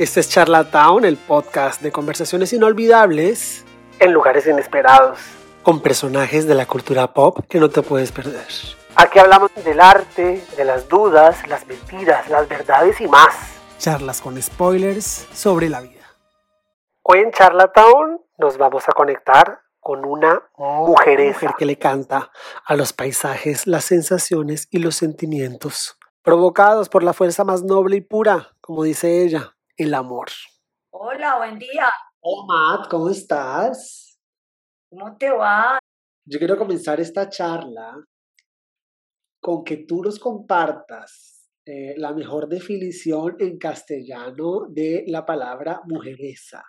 Este es Charlatown, el podcast de conversaciones inolvidables en lugares inesperados, con personajes de la cultura pop que no te puedes perder. Aquí hablamos del arte, de las dudas, las mentiras, las verdades y más. Charlas con spoilers sobre la vida. Hoy en Charlatown nos vamos a conectar con una mujer, mujer que le canta a los paisajes, las sensaciones y los sentimientos provocados por la fuerza más noble y pura, como dice ella, el amor. Hola, buen día. Hola, Matt, ¿cómo estás? ¿Cómo te va? Yo quiero comenzar esta charla con que tú nos compartas eh, la mejor definición en castellano de la palabra mujeresa.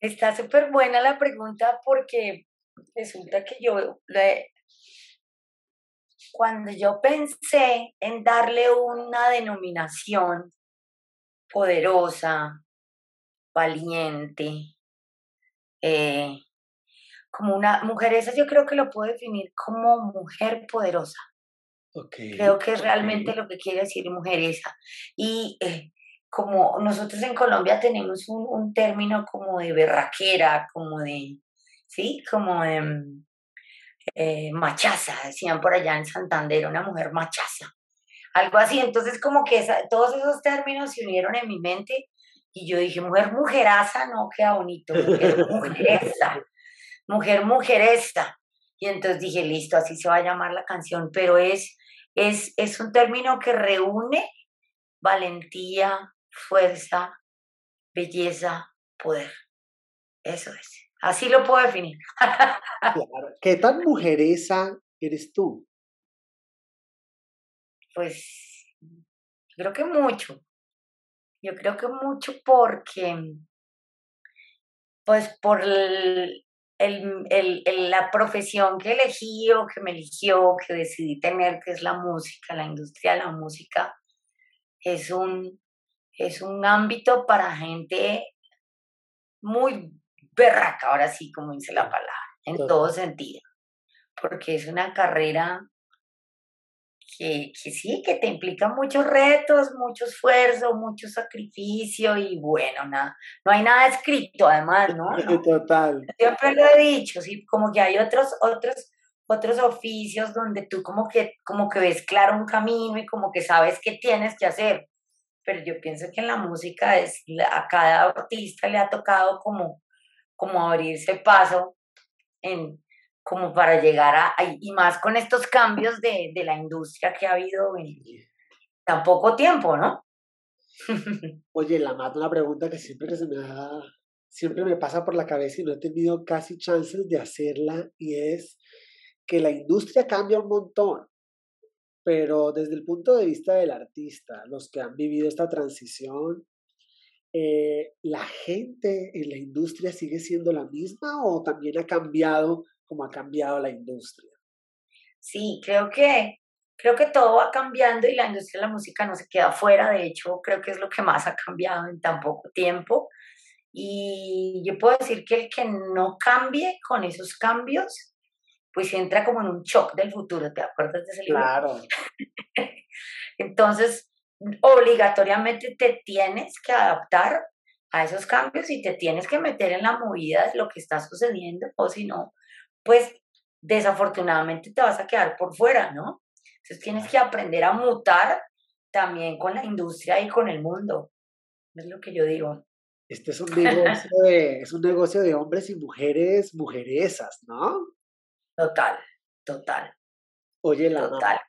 Está súper buena la pregunta porque resulta que yo cuando yo pensé en darle una denominación poderosa, valiente, eh, como una mujer esa, yo creo que lo puedo definir como mujer poderosa. Creo que es realmente lo que quiere decir mujer esa. Y eh, como nosotros en Colombia tenemos un, un, término como de berraquera, como de, ¿sí? Como de mm, eh, machaza, decían por allá en Santander, una mujer machaza, algo así. Entonces como que todos esos términos se unieron en mi mente y yo dije, mujer mujeraza, no queda bonito, mujer mujeresa, mujer mujeresta. Y entonces dije, listo, así se va a llamar la canción, pero es, es, es un término que reúne valentía, fuerza, belleza, poder. Eso es. Así lo puedo definir. ¿Qué tan mujeresa eres tú? Pues creo que mucho. Yo creo que mucho porque, pues por el, la profesión que elegí o que me eligió, que decidí tener, que es la música, la industria de la música, es un, es un ámbito para gente muy berraca, ahora sí, como dice la palabra, en todo sentido. Porque es una carrera que, que, sí, que te implica muchos retos, mucho esfuerzo, mucho sacrificio y bueno, nada, no hay nada escrito además, ¿no? Total. Siempre lo he dicho, sí, como que hay otros, otros, otros oficios donde tú como que, como que ves claro un camino y como que sabes qué tienes que hacer. Pero yo pienso que en la música es, a cada artista le ha tocado como como abrirse paso en, como para llegar a, y más con estos cambios de, de la industria que ha habido en tan poco tiempo, ¿no? Oye, la más una pregunta que siempre se me siempre me pasa por la cabeza y no he tenido casi chances de hacerla y es que la industria cambia un montón, pero desde el punto de vista del artista, los que han vivido esta transición, eh, ¿la gente en la industria sigue siendo la misma o también ha cambiado como ha cambiado la industria? Sí, creo que, creo que todo va cambiando y la industria de la música no se queda fuera. De hecho, creo que es lo que más ha cambiado en tan poco tiempo. Y yo puedo decir que el que no cambie con esos cambios, pues entra como en un shock del futuro. ¿Te acuerdas de ese libro? Claro. Entonces, obligatoriamente te tienes que adaptar a esos cambios y te tienes que meter en la movida de lo que está sucediendo, o si no, pues desafortunadamente te vas a quedar por fuera, ¿no? Entonces tienes que aprender a mutar también con la industria y con el mundo. Es lo que yo digo. Este es un negocio de, es un negocio de hombres y mujeres, mujeresas, ¿no? Total, total. Oye, la total.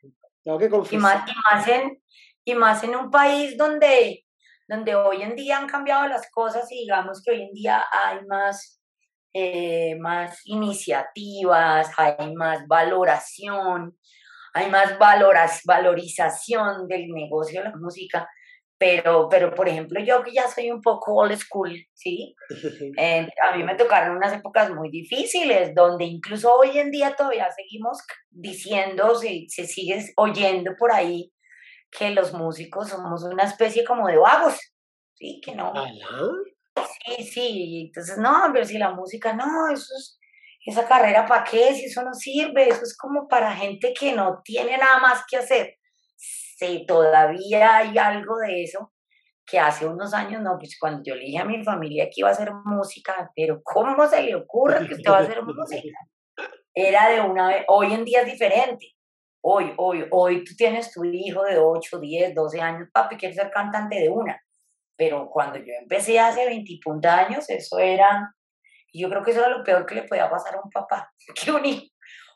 Tengo que confesar. Y más, y más en, y más en un país donde, donde hoy en día han cambiado las cosas y digamos que hoy en día hay más, eh, más iniciativas, hay más valoración, hay más valoras, valorización del negocio de la música. Pero, pero, por ejemplo, yo que ya soy un poco old school, ¿sí? Eh, a mí me tocaron unas épocas muy difíciles, donde incluso hoy en día todavía seguimos diciendo, se, se sigue oyendo por ahí que los músicos somos una especie como de vagos, ¿sí? Que no. Sí, sí, entonces no, pero si la música, no, eso es, esa carrera para qué, si eso no sirve, eso es como para gente que no tiene nada más que hacer. sé, todavía hay algo de eso que hace unos años, no, pues cuando yo le dije a mi familia que iba a hacer música, pero ¿cómo se le ocurre que usted va a hacer música? Era de una vez, hoy en día es diferente. Hoy, hoy, hoy tú tienes tu hijo de 8, 10, 12 años, papi, quiere ser cantante de una. Pero cuando yo empecé hace 20 años, eso era, yo creo que eso era lo peor que le podía pasar a un papá, que un hijo,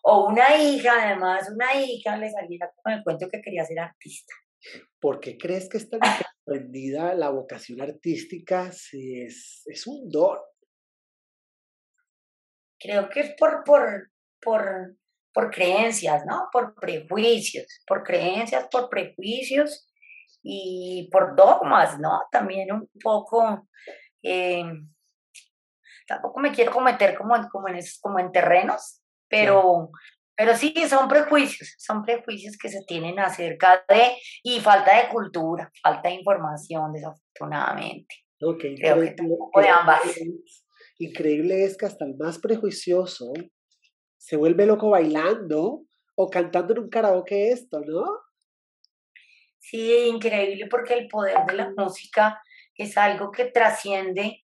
o una hija, además, una hija le saliera con el cuento que quería ser artista. ¿Por qué crees que está aprendida la vocación artística si es, es un don? Creo que es por, por, por, por creencias, ¿no? Por prejuicios, por creencias, por prejuicios y por dogmas, ¿no? También un poco, eh, tampoco me quiero cometer como, como, en, como en terrenos, pero, pero sí, son prejuicios, son prejuicios que se tienen acerca de, y falta de cultura, falta de información, desafortunadamente. Okay, Creo que de ambas. Increíble es que hasta el más prejuicioso se vuelve loco bailando o cantando en un karaoke esto, ¿no? Sí, increíble porque el poder de la música es algo que trasciende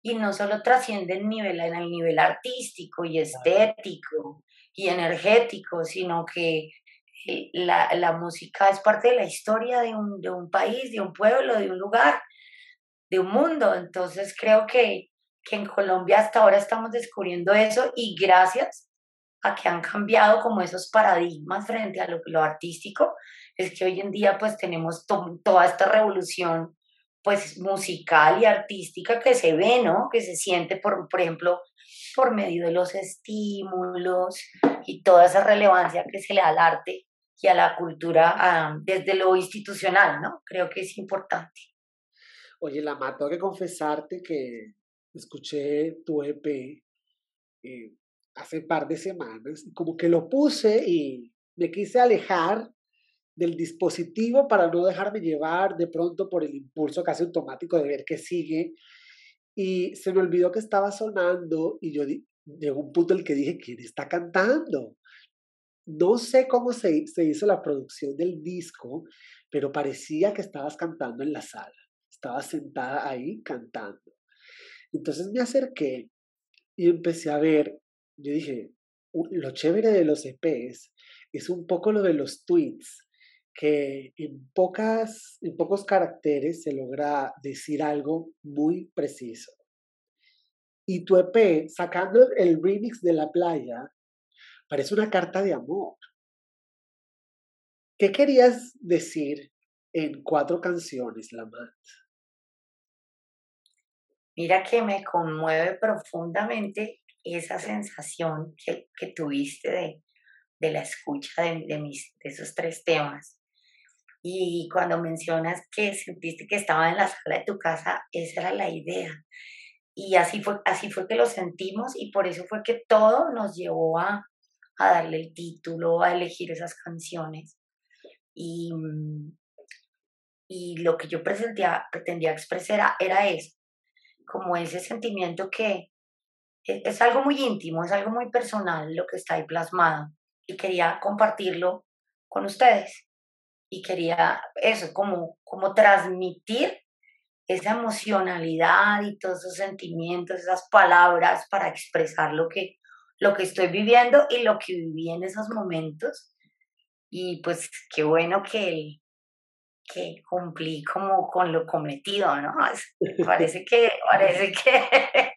y no solo trasciende en, nivel, en el nivel artístico y estético y energético, sino que eh, la, la, música es parte de la historia de un, de un país, de un pueblo, de un lugar, de un mundo. Entonces creo que, que en Colombia hasta ahora estamos descubriendo eso y gracias a que han cambiado como esos paradigmas frente a lo, lo artístico, es que hoy en día pues tenemos toda esta revolución pues musical y artística que se ve, ¿no? Que se siente, por, por ejemplo, por medio de los estímulos y toda esa relevancia que se le da al arte y a la cultura desde lo institucional, ¿no? Creo que es importante. Oye, la tengo que confesarte que escuché tu EP eh, hace un par de semanas, como que lo puse y me quise alejar del dispositivo para no dejarme llevar de pronto por el impulso casi automático de ver qué sigue. Y se me olvidó que estaba sonando y yo llegó un punto en el que dije, ¿quién está cantando? No sé cómo se, se hizo la producción del disco, pero parecía que estabas cantando en la sala. Estabas sentada ahí cantando. Entonces me acerqué y empecé a ver yo dije, lo chévere de los EPs es un poco lo de los tweets, que en, pocas, en pocos caracteres se logra decir algo muy preciso. Y tu EP, sacando el remix de la playa, parece una carta de amor. ¿Qué querías decir en cuatro canciones, Lamant? Mira que me conmueve profundamente esa sensación que, que tuviste de, de, la escucha de, de, mis, de esos tres temas. Y cuando mencionas que sentiste que estaba en la sala de tu casa, esa era la idea. Y así fue, así fue que lo sentimos y por eso fue que todo nos llevó a, a darle el título, a elegir esas canciones. Y, y lo que yo pretendía, pretendía expresar era eso, como ese sentimiento que, es algo muy íntimo, es algo muy personal lo que está ahí plasmado y quería compartirlo con ustedes y quería eso, como, como transmitir esa emocionalidad y todos esos sentimientos, esas palabras para expresar lo que, lo que estoy viviendo y lo que viví en esos momentos. Y pues qué bueno que, que cumplí como con lo cometido, ¿no? Parece que, parece que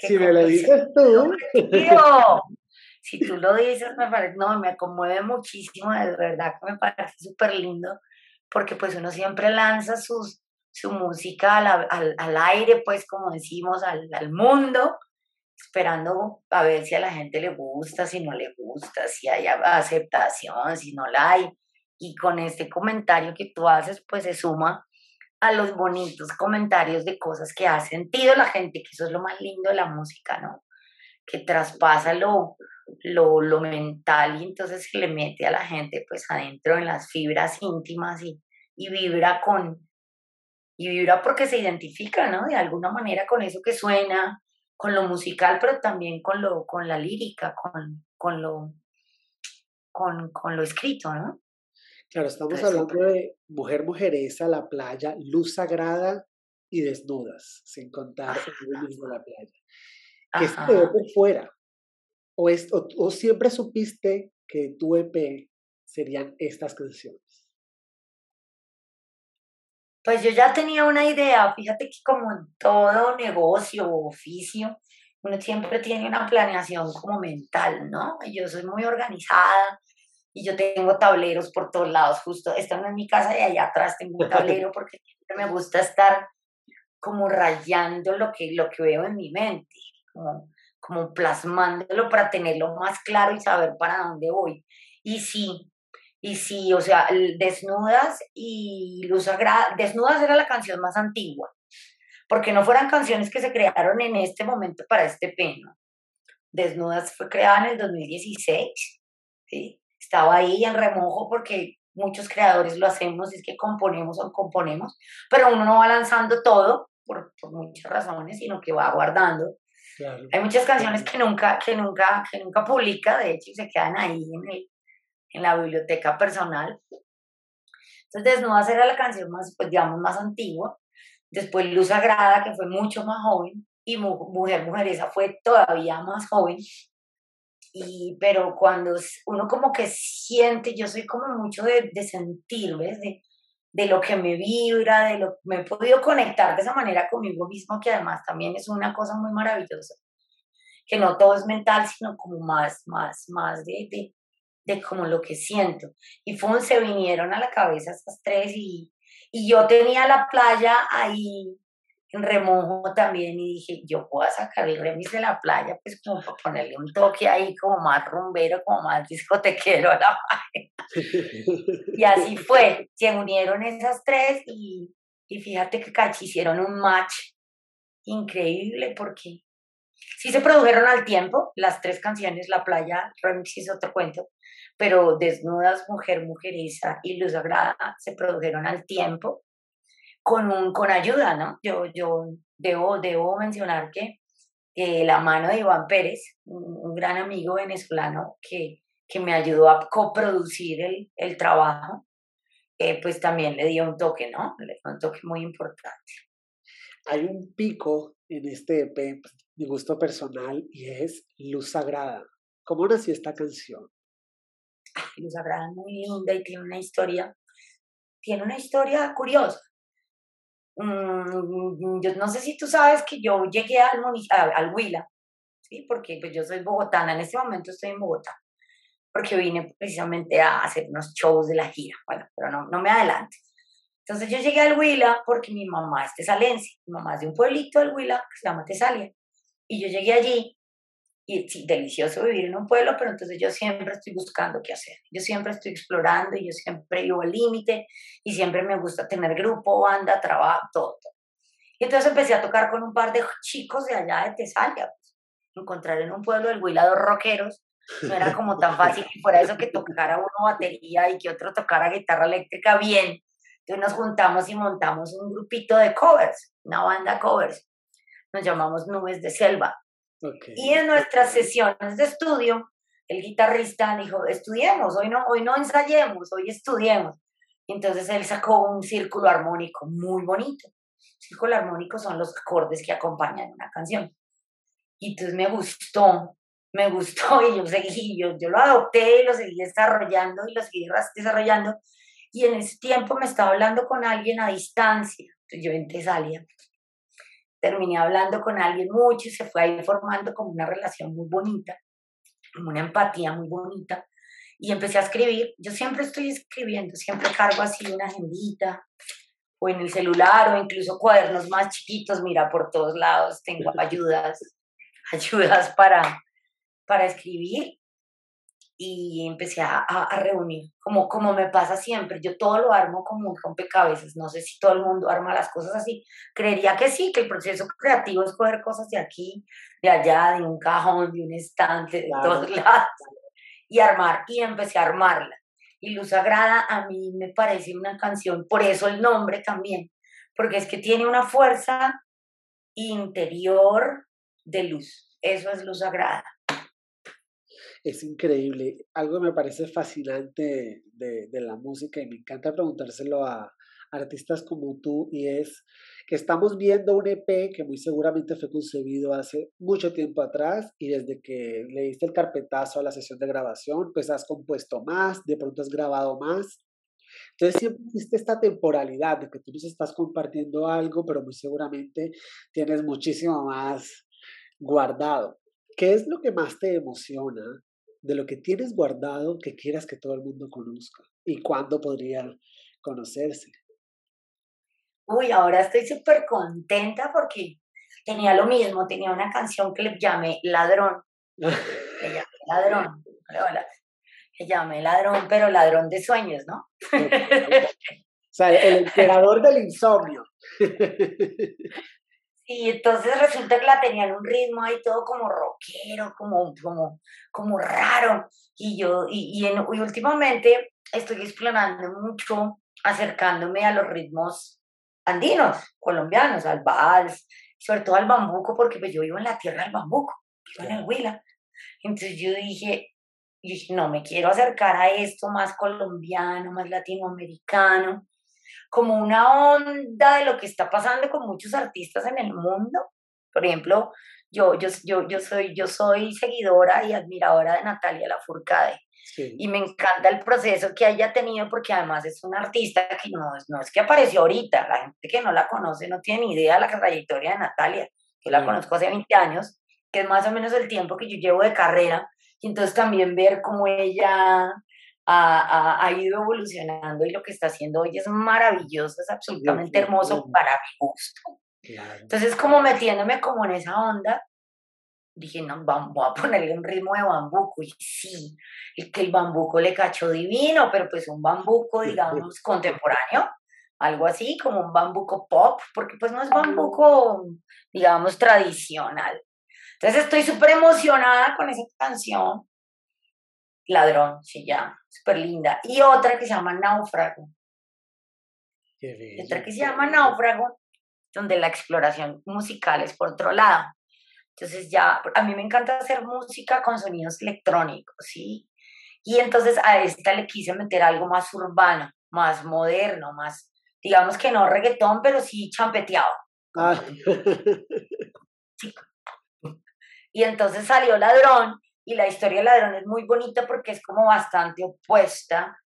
si me lo dices tú. si tú lo dices, me parece, no, me conmueve muchísimo, de verdad que me parece súper lindo, porque pues uno siempre lanza sus, su música al, al, al aire, pues como decimos, al, al, mundo, esperando a ver si a la gente le gusta, si no le gusta, si hay aceptación, si no la hay. Y con este comentario que tú haces, pues se suma a los bonitos comentarios de cosas que ha sentido la gente, que eso es lo más lindo de la música, ¿no? Que traspasa lo, lo, lo mental y entonces se le mete a la gente pues adentro en las fibras íntimas y, y vibra con, y vibra porque se identifica, ¿no? De alguna manera con eso que suena, con lo musical, pero también con lo, con la lírica, con, con lo, con, con lo escrito, ¿no? Claro, estamos hablando de mujer mujeresa, la playa, luz sagrada y desnudas, sin contar el mismo la playa. ¿Qué se te ve por fuera? ¿O, es, o, siempre supiste que tu EP serían estas canciones? Pues yo ya tenía una idea, fíjate que como en todo negocio o oficio, uno siempre tiene una planeación como mental, ¿no? Yo soy muy organizada y yo tengo tableros por todos lados, justo, esta no es mi casa y allá atrás tengo un tablero porque siempre me gusta estar como rayando lo que, lo que veo en mi mente, como, como plasmándolo para tenerlo más claro y saber para dónde voy. Y sí, y sí, o sea, Desnudas y Luz Sagrada, Desnudas era la canción más antigua, porque no fueran canciones que se crearon en este momento para este peno. Desnudas fue creada en el 2016, ¿sí? Estaba ahí en remojo porque muchos creadores lo hacemos, es que componemos o componemos, pero uno no va lanzando todo por, muchas razones, sino que va guardando. Hay muchas canciones que nunca, que nunca, que nunca publica, de hecho, y se quedan ahí en, el, en la biblioteca personal. Entonces, Desnudas era la canción más, pues digamos, más antigua. Después Luz Sagrada, que fue mucho más joven, y Mujer Mujeresa fue todavía más joven. Y, pero cuando uno como que siente, yo soy como mucho de, de sentir, ¿ves? De, de lo que me vibra, de lo me he podido conectar de esa manera conmigo mismo, que además también es una cosa muy maravillosa, que no todo es mental, sino como más, más, más de, de, de como lo que siento. Y fue, se vinieron a la cabeza estas tres y, y yo tenía la playa ahí remojo también y dije, yo puedo sacar el remix de la playa, pues como para ponerle un toque ahí como más rumbero, como más discotequero a la Y así fue, se unieron esas tres y, y fíjate que cachi hicieron un match increíble porque sí se produjeron al tiempo, las tres canciones, La Playa, Remix es otro cuento, pero Desnudas, Mujer, Mujeriza y Luz Sagrada se produjeron al tiempo con, un, con ayuda, ¿no? Yo, yo debo, debo mencionar que la mano de Iván Pérez, un, gran amigo venezolano que, que me ayudó a coproducir el, el trabajo, eh, pues también le dio un toque, ¿no? Le dio un toque muy importante. Hay un pico en este EP de gusto personal y es Luz Sagrada. ¿Cómo nació esta canción? Luz Sagrada es muy linda y tiene una historia, tiene una historia curiosa. Mm, yo no sé si tú sabes que yo llegué al, al, Huila, ¿sí? porque pues yo soy bogotana, en este momento estoy en Bogotá, porque vine precisamente a hacer unos shows de la gira, bueno, pero no, no me adelante. Entonces yo llegué al Huila porque mi mamá es tesalense, mi mamá es de un pueblito del Huila que se llama Tesalia, y yo llegué allí y sí, delicioso vivir en un pueblo, pero entonces yo siempre estoy buscando qué hacer. Yo siempre estoy explorando y yo siempre vivo al límite y siempre me gusta tener grupo, banda, trabajo, todo, Y entonces empecé a tocar con un par de chicos de allá de Tesalia. Pues. Encontrar en un pueblo del Huila dos rockeros no era como tan fácil que fuera eso que tocara uno batería y que otro tocara guitarra eléctrica bien. Entonces nos juntamos y montamos un grupito de covers, una banda covers. Nos llamamos Nubes de Selva y en nuestras sesiones de estudio, el guitarrista dijo, estudiemos, hoy no, hoy no ensayemos, hoy estudiemos. Entonces él sacó un círculo armónico muy bonito. Círculo armónico son los acordes que acompañan una canción. Y entonces me gustó, me gustó y yo seguí, yo, yo lo adopté y lo seguí desarrollando y lo seguí desarrollando. Y en ese tiempo me estaba hablando con alguien a distancia. Entonces yo en Tesalia terminé hablando con alguien mucho y se fue ahí formando como una relación muy bonita, como una empatía muy bonita. Y empecé a escribir. Yo siempre estoy escribiendo, siempre cargo así una agendita o en el celular o incluso cuadernos más chiquitos, mira, por todos lados tengo ayudas, ayudas para, para escribir y empecé a, a, reunir, como, como me pasa siempre, yo todo lo armo como un rompecabezas, no sé si todo el mundo arma las cosas así, creería que sí, que el proceso creativo es coger cosas de aquí, de allá, de un cajón, de un estante, de todos lados, y armar, y empecé a armarla. Y Luz Sagrada a mí me parece una canción, por eso el nombre también, porque es que tiene una fuerza interior de luz, eso es Luz Sagrada Es increíble. Algo que me parece fascinante de, de la música y me encanta preguntárselo a artistas como tú y es que estamos viendo un EP que muy seguramente fue concebido hace mucho tiempo atrás y desde que le diste el carpetazo a la sesión de grabación, pues has compuesto más, de pronto has grabado más. Entonces siempre existe esta temporalidad de que tú nos estás compartiendo algo, pero muy seguramente tienes muchísimo más guardado. ¿Qué es lo que más te emociona de lo que tienes guardado que quieras que todo el mundo conozca? ¿Y cuándo podría conocerse? Uy, ahora estoy súper contenta porque tenía lo mismo, tenía una canción que le llamé Ladrón. Le llamé Ladrón. Le llamé Ladrón, pero ladrón de sueños, ¿no? o sea, el emperador del insomnio. Y entonces resulta que la tenía en un ritmo ahí todo como rockero, como, como, como raro. Y yo, y, y, en, y últimamente estoy explorando mucho, acercándome a los ritmos andinos, colombianos, al vals, sobre todo al bambuco, porque pues yo vivo en la tierra del bambuco, vivo en el Huila. Entonces yo dije, yo dije, no, me quiero acercar a esto más colombiano, más latinoamericano, como una onda de lo que está pasando con muchos artistas en el mundo. Por ejemplo, yo, yo, yo, yo, soy, yo soy seguidora y admiradora de Natalia Lafourcade. Y me encanta el proceso que haya tenido porque además es una artista que no, no es que apareció ahorita, la gente que no la conoce no tiene ni idea de la trayectoria de Natalia. Yo la conozco hace 20 años, que es más o menos el tiempo que yo llevo de carrera, y entonces también ver cómo ella ha, ha, ido evolucionando y lo que está haciendo hoy es maravilloso, es absolutamente hermoso para mi gusto. Entonces, como metiéndome como en esa onda, dije, no, voy a ponerle un ritmo de bambuco. Y sí, el que el bambuco le cachó divino, pero pues un bambuco, digamos, contemporáneo, algo así, como un bambuco pop, porque pues no es bambuco, digamos, tradicional. Entonces estoy súper emocionada con esa canción. Ladrón se llama, súper linda. Y otra que se llama Náufrago. Otra que se llama Náufrago, donde la exploración musical es por otro lado. Entonces ya, a mí me encanta hacer música con sonidos electrónicos, ¿sí? Y entonces a esta le quise meter algo más urbano, más moderno, más, digamos que no reggaetón, pero sí champeteado. Ah. Y entonces salió Ladrón y la historia de Ladrón es muy bonita porque es como bastante opuesta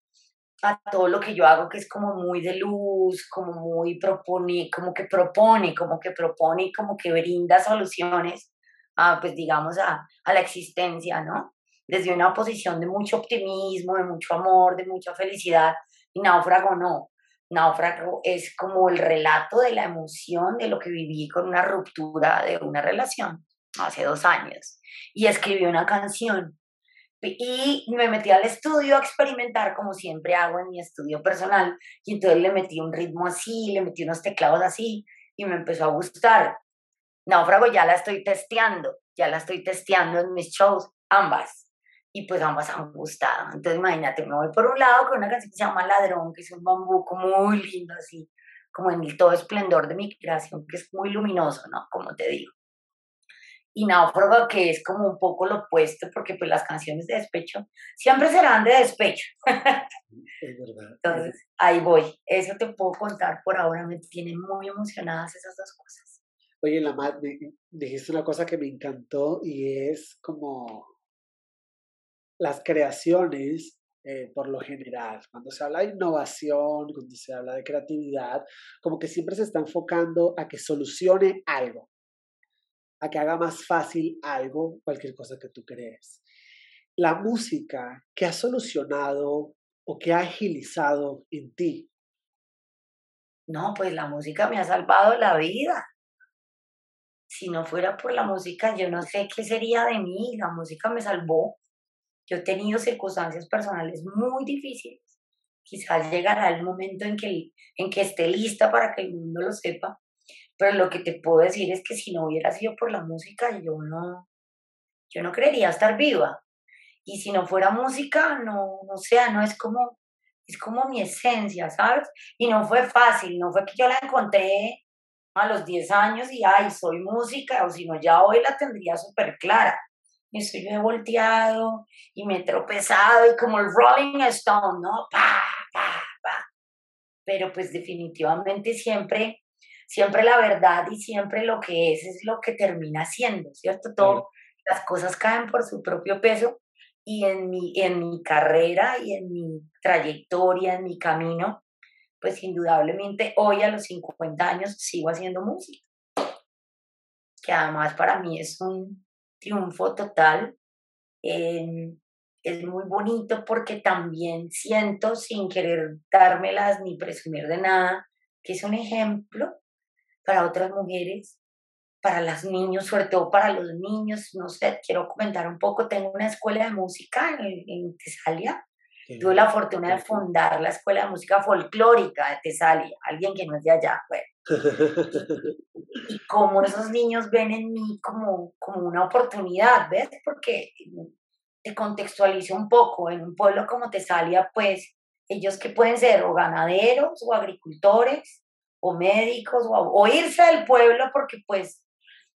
a todo lo que yo hago, que es como muy de luz, como muy propone, como que propone, como que propone, como que brinda soluciones a, pues digamos, a, a la existencia, ¿no? Desde una posición de mucho optimismo, de mucho amor, de mucha felicidad, y náufrago no. Náufrago es como el relato de la emoción de lo que viví con una ruptura de una relación hace dos años. Y escribí una canción y me metí al estudio a experimentar como siempre hago en mi estudio personal y entonces le metí un ritmo así, le metí unos teclados así y me empezó a gustar. Náufrago ya la estoy testeando, ya la estoy testeando en mis shows, ambas. Y pues ambas han gustado. Entonces imagínate, me voy por un lado con una canción que se llama Ladrón, que es un bambuco muy lindo, así, como en el todo esplendor de mi creación, que es muy luminoso, ¿no? Como te digo. Y Náufrago, que es como un poco lo opuesto, porque pues las canciones de despecho siempre serán de despecho. Es verdad. Entonces, ahí voy. Eso te puedo contar por ahora. Me tienen muy emocionadas esas dos cosas. Oye, la me dijiste una cosa que me encantó y es como las creaciones, eh, por lo general, cuando se habla de innovación, cuando se habla de creatividad, como que siempre se está enfocando a que solucione algo, a que haga más fácil algo, cualquier cosa que tú crees. La música, ¿qué ha solucionado o qué ha agilizado en ti? No, pues la música me ha salvado la vida si no fuera por la música, yo no sé qué sería de mí. La música me salvó. Yo he tenido circunstancias personales muy difíciles. Quizás llegará el momento en que, en que esté lista para que el mundo lo sepa. Pero lo que te puedo decir es que si no hubiera sido por la música, yo no, yo no creería estar viva. Y si no fuera música, no, no sea, no es como, es como mi esencia, ¿sabes? Y no fue fácil, no fue que yo la encontré a los 10 años y, ay, soy música, o si no, ya hoy la tendría súper clara. y estoy yo he volteado y me he tropezado y como el Rolling Stone, ¿no? Pa, pa, pa. Pero pues definitivamente siempre, siempre la verdad y siempre lo que es es lo que termina siendo, ¿cierto? Todo, las cosas caen por su propio peso y en mi, en mi carrera y en mi trayectoria, en mi camino, pues indudablemente hoy a los 50 años sigo haciendo música, que además para mí es un triunfo total. Em, es muy bonito porque también siento, sin querer dármelas ni presumir de nada, que es un ejemplo para otras mujeres, para los niños, sobre todo para los niños. No sé, quiero comentar un poco. Tengo una escuela de música en, en Tesalia Tuve la fortuna de fundar la Escuela de Música Folclórica de Tesalia, alguien que no es de allá. y, como esos niños ven en mí como, como una oportunidad, ¿ves? Porque te contextualizo un poco, en un pueblo como Tesalia, pues ellos que pueden ser o ganaderos o agricultores o médicos o, o irse del pueblo porque pues,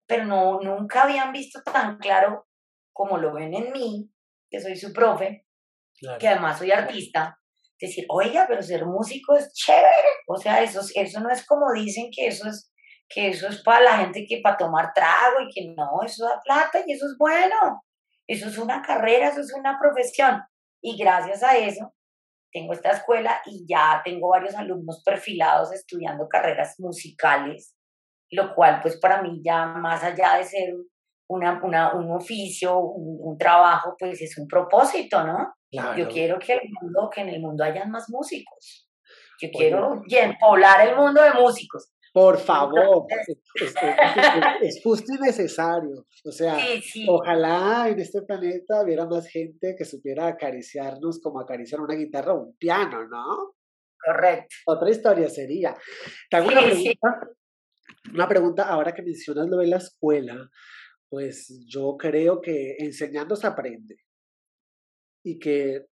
pero no, nunca habían visto tan claro como lo ven en mí, que soy su profe, que además soy artista, decir, oiga, pero ser músico es chévere. O sea, eso, eso no es como dicen que eso es, que eso es para la gente que para tomar trago y que no, eso da plata y eso es bueno. Eso es una carrera, eso es una profesión. Y gracias a eso tengo esta escuela y ya tengo varios alumnos perfilados estudiando carreras musicales, lo cual pues para mí ya más allá de ser una, una, un oficio, un, trabajo, pues es un propósito, ¿no? Yo quiero que, el mundo, que en el mundo haya más músicos. Yo quiero poblar el mundo de músicos. Por favor, es, justo y necesario. O sea, ojalá en este planeta hubiera más gente que supiera acariciarnos como acariciar una guitarra o un piano, ¿no? Correcto. Otra historia sería. Te una pregunta, una pregunta ahora que mencionas lo de la escuela pues yo creo que enseñando se aprende. Y que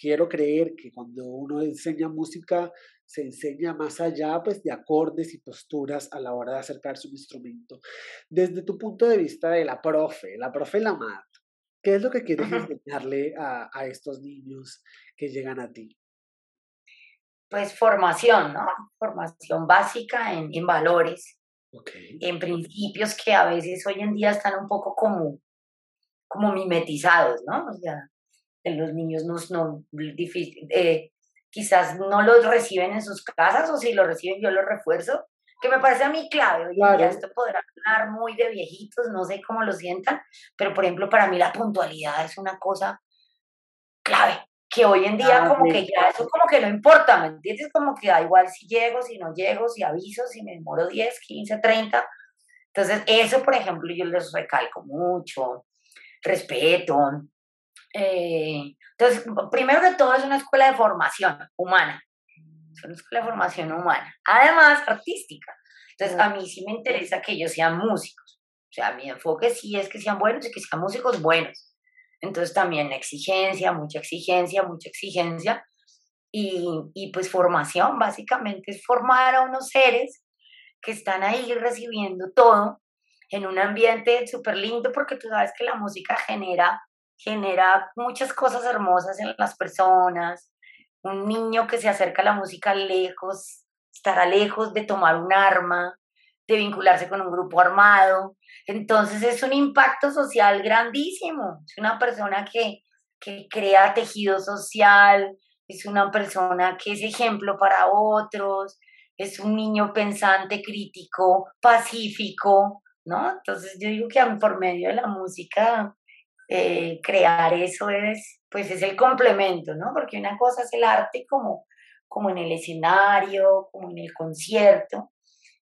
quiero creer que cuando uno enseña música, se enseña más allá pues, de acordes y posturas a la hora de acercarse a un instrumento. Desde tu punto de vista de la profe, la profe Lamar, ¿qué es lo que quieres enseñarle a, a, estos niños que llegan a ti? Pues formación, ¿no? Formación básica en, en valores, en principios que a veces hoy en día están un poco como, como mimetizados, ¿no? O sea, los niños no, no difícil, eh, quizás no los reciben en sus casas o si lo reciben yo lo refuerzo, que me parece a mí clave. Hoy en día esto podrá hablar muy de viejitos, no sé cómo lo sientan, pero por ejemplo para mí la puntualidad es una cosa clave que hoy en día ah, como que ya eso como que no importa, ¿me entiendes? Como que da igual si llego, si no llego, si aviso, si me demoro 10, 15, 30. Entonces, eso, por ejemplo, yo les recalco mucho, respeto. Eh, entonces, primero que todo es una escuela de formación humana, es una escuela de formación humana, además artística. Entonces, a mí sí me interesa que ellos sean músicos. O sea, mi enfoque sí es que sean buenos y que sean músicos buenos entonces también exigencia, mucha exigencia, mucha exigencia. Y, y pues formación, básicamente es formar a unos seres que están ahí recibiendo todo en un ambiente súper lindo porque tú sabes que la música genera, genera muchas cosas hermosas en las personas. Un niño que se acerca a la música lejos, estará lejos de tomar un arma, de vincularse con un grupo armado. Entonces es un impacto social grandísimo. Es una persona que, que crea tejido social, es una persona que es ejemplo para otros, es un niño pensante, crítico, pacífico, ¿no? Entonces yo digo que por medio de la música eh, crear eso es, pues es el complemento, ¿no? Porque una cosa es el arte como, como en el escenario, como en el concierto,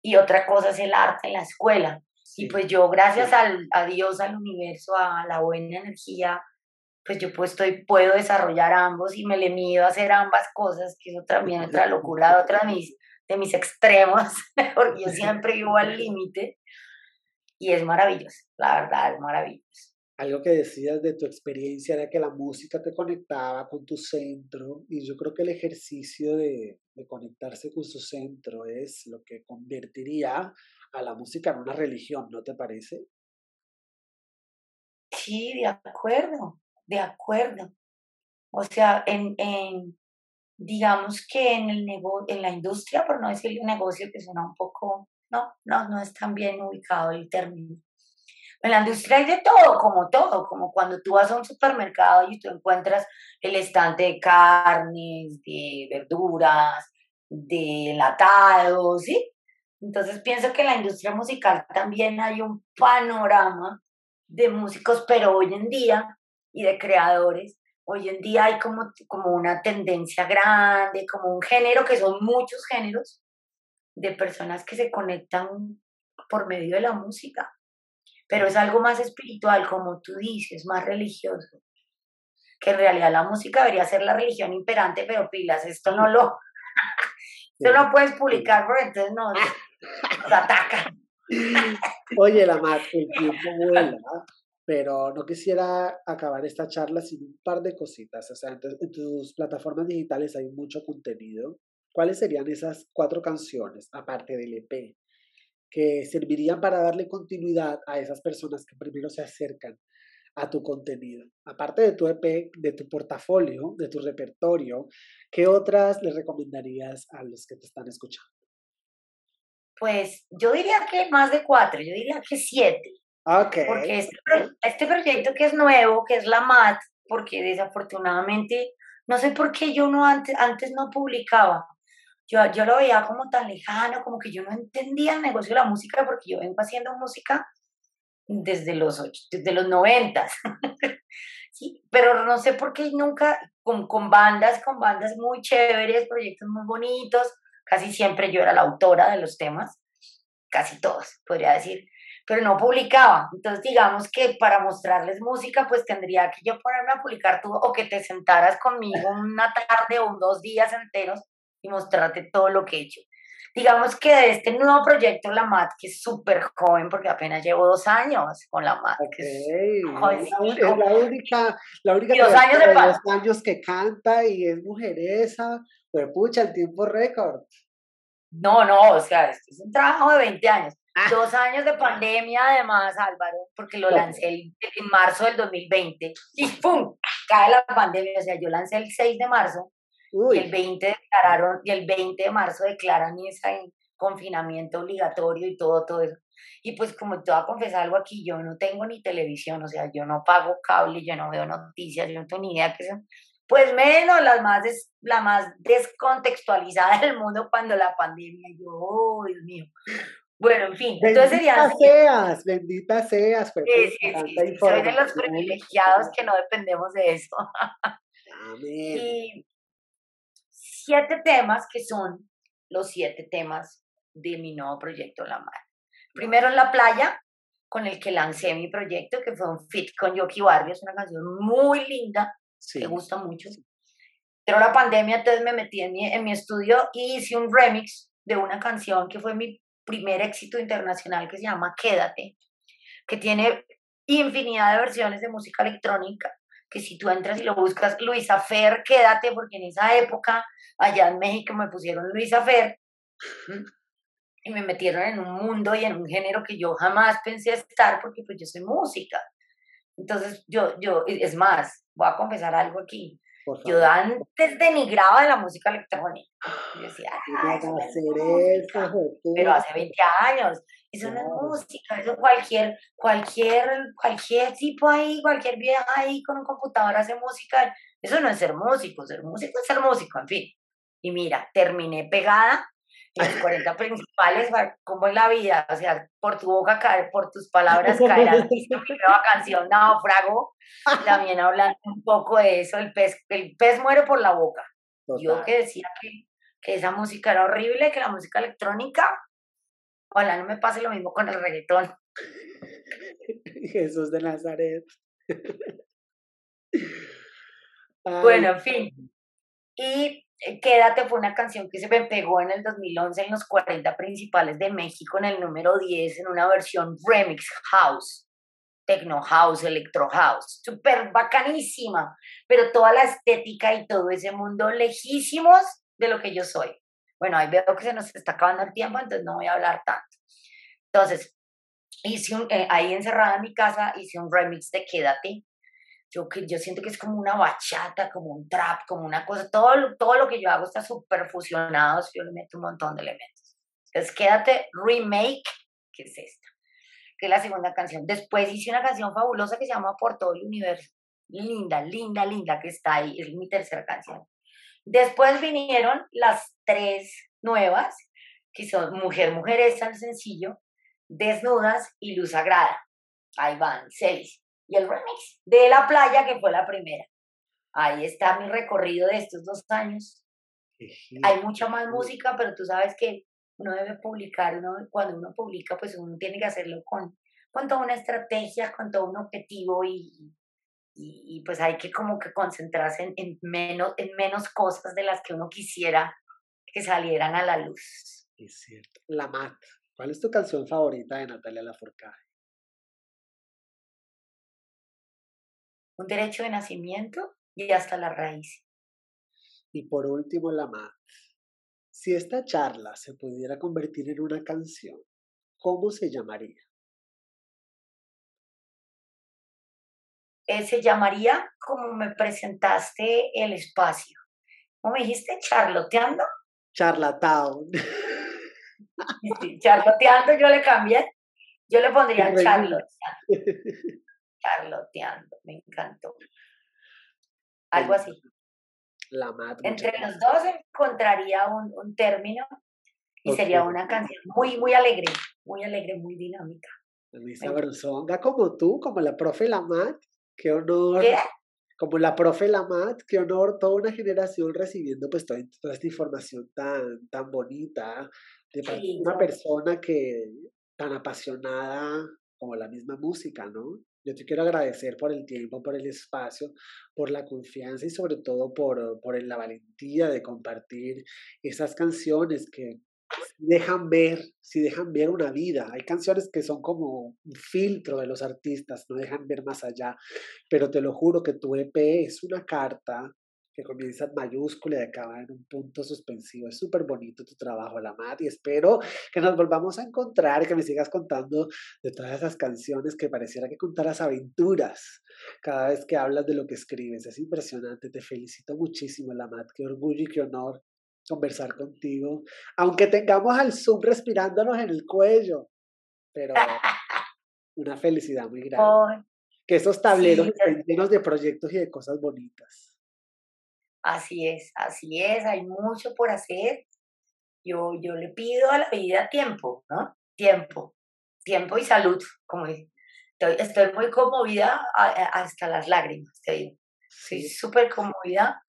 y otra cosa es el arte en la escuela. y pues yo, gracias al, a Dios, al universo, a la buena energía, pues yo pues estoy, puedo desarrollar ambos y me le mido a hacer ambas cosas, que eso también es otra locura, otra de mis, de mis extremos, porque yo siempre vivo al límite y es maravilloso, la verdad, es maravilloso algo que decías de tu experiencia era que la música te conectaba con tu centro y yo creo que el ejercicio de, conectarse con su centro es lo que convertiría a la música en una religión, ¿no te parece? Sí, de acuerdo, de acuerdo. O sea, en, en digamos que en el nego en la industria, por no decir el negocio, que suena un poco, no, no, no es tan bien ubicado el término. En la industria hay de todo, como todo, como cuando tú vas a un supermercado y tú encuentras el estante de carnes, de verduras, de enlatados, ¿sí? Entonces pienso que en la industria musical también hay un panorama de músicos, pero hoy en día, y de creadores, hoy en día hay como, como una tendencia grande, como un género, que son muchos géneros, de personas que se conectan por medio de la música pero es algo más espiritual, como tú dices, más religioso. Que en realidad la música debería ser la religión imperante, pero pilas, esto no lo, esto no puedes publicar porque entonces nos, nos atacan. Oye, la Mac, el tiempo vuela, pero no quisiera acabar esta charla sin un par de cositas. O sea, en tus plataformas digitales hay mucho contenido. ¿Cuáles serían esas cuatro canciones, aparte del EP, que servirían para darle continuidad a esas personas que primero se acercan a tu contenido. Aparte de tu EP, de tu portafolio, de tu repertorio, ¿qué otras le recomendarías a los que te están escuchando? Pues yo diría que más de cuatro, yo diría que siete. Okay. Porque este, este proyecto que es nuevo, que es la MAT, porque desafortunadamente, no sé por qué yo no antes, antes no publicaba yo, lo veía como tan lejano, como que yo no entendía el negocio de la música porque yo vengo haciendo música desde los, desde los noventas. sí, pero no sé por qué nunca, con, con bandas, con bandas muy chéveres, proyectos muy bonitos, casi siempre yo era la autora de los temas, casi todos, podría decir, pero no publicaba. Entonces, digamos que para mostrarles música, pues tendría que yo ponerme a publicar tú o que te sentaras conmigo una tarde o dos días enteros y mostrarte todo lo que he hecho. Digamos que de este nuevo proyecto, la MAT, que es súper joven, porque apenas llevo dos años con la MAT. es, la única, la única dos años, de, dos años que canta y es mujeresa, pues pucha, el tiempo récord. No, no, o sea, esto es un trabajo de 20 años. Ah. Dos años de pandemia, además, Álvaro, porque lo lancé en marzo del 2020 y ¡pum! cae la pandemia. O sea, yo lancé el 6 de marzo y el 20 declararon, y el 20 de marzo declaran ese confinamiento obligatorio y todo, todo eso. Y pues como te voy a confesar algo aquí, yo no tengo ni televisión, o sea, yo no pago cable, yo no veo noticias, yo no tengo ni idea que son. Pues menos las más la más descontextualizada del mundo cuando la pandemia, yo, oh, Dios mío. Bueno, en fin, entonces sería... seas, bendita seas. Sí, sí, sí, soy de los privilegiados que no dependemos de eso. Amén siete temas que son los siete temas de mi nuevo proyecto La Mar. Primero la playa, con el que lancé mi proyecto, que fue un fit con Yoki Barrios, una canción muy linda, me gusta mucho. Pero la pandemia, entonces me metí en mi, en mi estudio y hice un remix de una canción que fue mi primer éxito internacional que se llama Quédate, que tiene infinidad de versiones de música electrónica que si tú entras y lo buscas, Luisa Fer, quédate, porque en esa época, allá en México, me pusieron Luisa Fer y me metieron en un mundo y en un género que yo jamás pensé estar, porque pues yo soy música. Entonces, yo, yo, es más, voy a confesar algo aquí. Yo antes denigraba de la música electrónica. Yo decía, ah, pero hace 20 años. Eso no es música, eso cualquier, cualquier, cualquier tipo ahí, cualquier vieja ahí con un computador hace música. Eso no es ser músico, ser músico es ser músico, en fin. Y mira, terminé pegada en los 40 principales, como en la vida, o sea, por tu boca caer, por tus palabras caerás, mi nueva canción, Naufrago, también hablando un poco de eso, el pez, el pez muere por la boca. Yo que decía que, que esa música era horrible, que la música electrónica Ojalá no me pase lo mismo con el reggaetón. Jesús de Nazaret. bueno, en fin. Y Quédate fue una canción que se me pegó en el 2011 en los 40 principales de México en el número 10 en una versión remix house, techno house, electro house, súper bacanísima, pero toda la estética y todo ese mundo lejísimos de lo que yo soy. Bueno, ahí veo que se nos está acabando el tiempo, entonces no voy a hablar tanto. Entonces, hice un, eh, ahí encerrada en mi casa, hice un remix de Quédate. Yo, yo siento que es como una bachata, como un trap, como una cosa. Todo, todo lo que yo hago está súper fusionado. Yo le meto un montón de elementos. Entonces, Quédate Remake, que es esta, que es la segunda canción. Después hice una canción fabulosa que se llama Por todo el universo. Linda, linda, linda, que está ahí. Es mi tercera canción. Después vinieron las tres nuevas, que son Mujer, Mujer es el sencillo, Desnudas y Luz Sagrada. Ahí van, seis. Y el remix de La Playa, que fue la primera. Ahí está mi recorrido de estos dos años. Hay mucha más música, pero tú sabes que uno debe publicar, uno, cuando uno publica, pues uno tiene que hacerlo con, con toda una estrategia, con todo un objetivo y, y, pues hay que como que concentrarse en, en, menos, en menos cosas de las que uno quisiera que salieran a la luz. Es cierto. La Mat. ¿Cuál es tu canción favorita de Natalia Lafourcade? Un derecho de nacimiento y hasta la raíz. Y por último, la Mat. Si esta charla se pudiera convertir en una canción, ¿cómo se llamaría? Eh, se llamaría como me presentaste el espacio. ¿Cómo me dijiste? ¿Charloteando? Charlatown. charloteando yo le cambié. Yo le pondría charloteando. Charloteando, me encantó. Algo así. La madre. Entre los dos encontraría un, un término y sería una canción muy, muy alegre, muy alegre, muy dinámica. Muy sabrosonga, como tú, como la profe Lamat. Qué honor. Como la profe Lamat, qué honor toda una generación recibiendo pues toda, esta información tan, tan bonita de una persona que tan apasionada como la misma música, ¿no? Yo te quiero agradecer por el tiempo, por el espacio, por la confianza y sobre todo por, por la valentía de compartir esas canciones que dejan ver, si dejan ver una vida. Hay canciones que son como un filtro de los artistas, no dejan ver más allá, pero te lo juro que tu EP es una carta que comienza en mayúscula y acaba en un punto suspensivo. Es súper bonito tu trabajo, la y espero que nos volvamos a encontrar que me sigas contando de todas esas canciones que pareciera que contaras aventuras cada vez que hablas de lo que escribes. Es impresionante, te felicito muchísimo, la Qué orgullo y qué honor conversar contigo, aunque tengamos al Zoom respirándonos en el cuello, pero una felicidad muy grande. que esos tableros estén llenos de proyectos y de cosas bonitas. Así es, así es, hay mucho por hacer. Yo, yo le pido a la vida tiempo, ¿no? Tiempo, tiempo y salud, como Estoy, estoy muy conmovida hasta las lágrimas, te digo. Sí, súper conmovida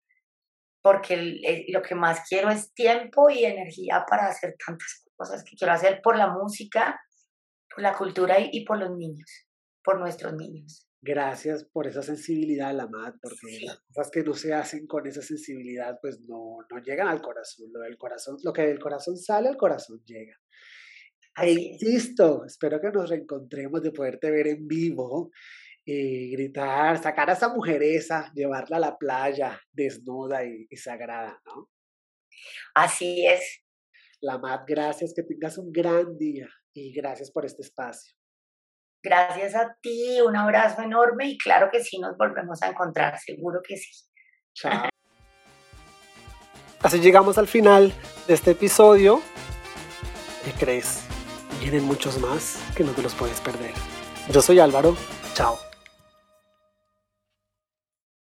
porque lo que más quiero es tiempo y energía para hacer tantas cosas que quiero hacer por la música, por la cultura y, por los niños, por nuestros niños. Gracias por esa sensibilidad, Lamat, porque las cosas que no se hacen con esa sensibilidad, pues no, no llegan al corazón. Lo del corazón, lo que del corazón sale, al corazón llega. E insisto, espero que nos reencontremos de poderte ver en vivo y gritar, sacar a esa mujeresa, llevarla a la playa desnuda y, sagrada, ¿no? Así es. La Mat, gracias, que tengas un gran día y gracias por este espacio. Gracias a ti, un abrazo enorme y claro que sí nos volvemos a encontrar, seguro que sí. Chao. Así llegamos al final de este episodio. ¿Qué crees? Vienen muchos más que no te los puedes perder. Yo soy Álvaro. Chao.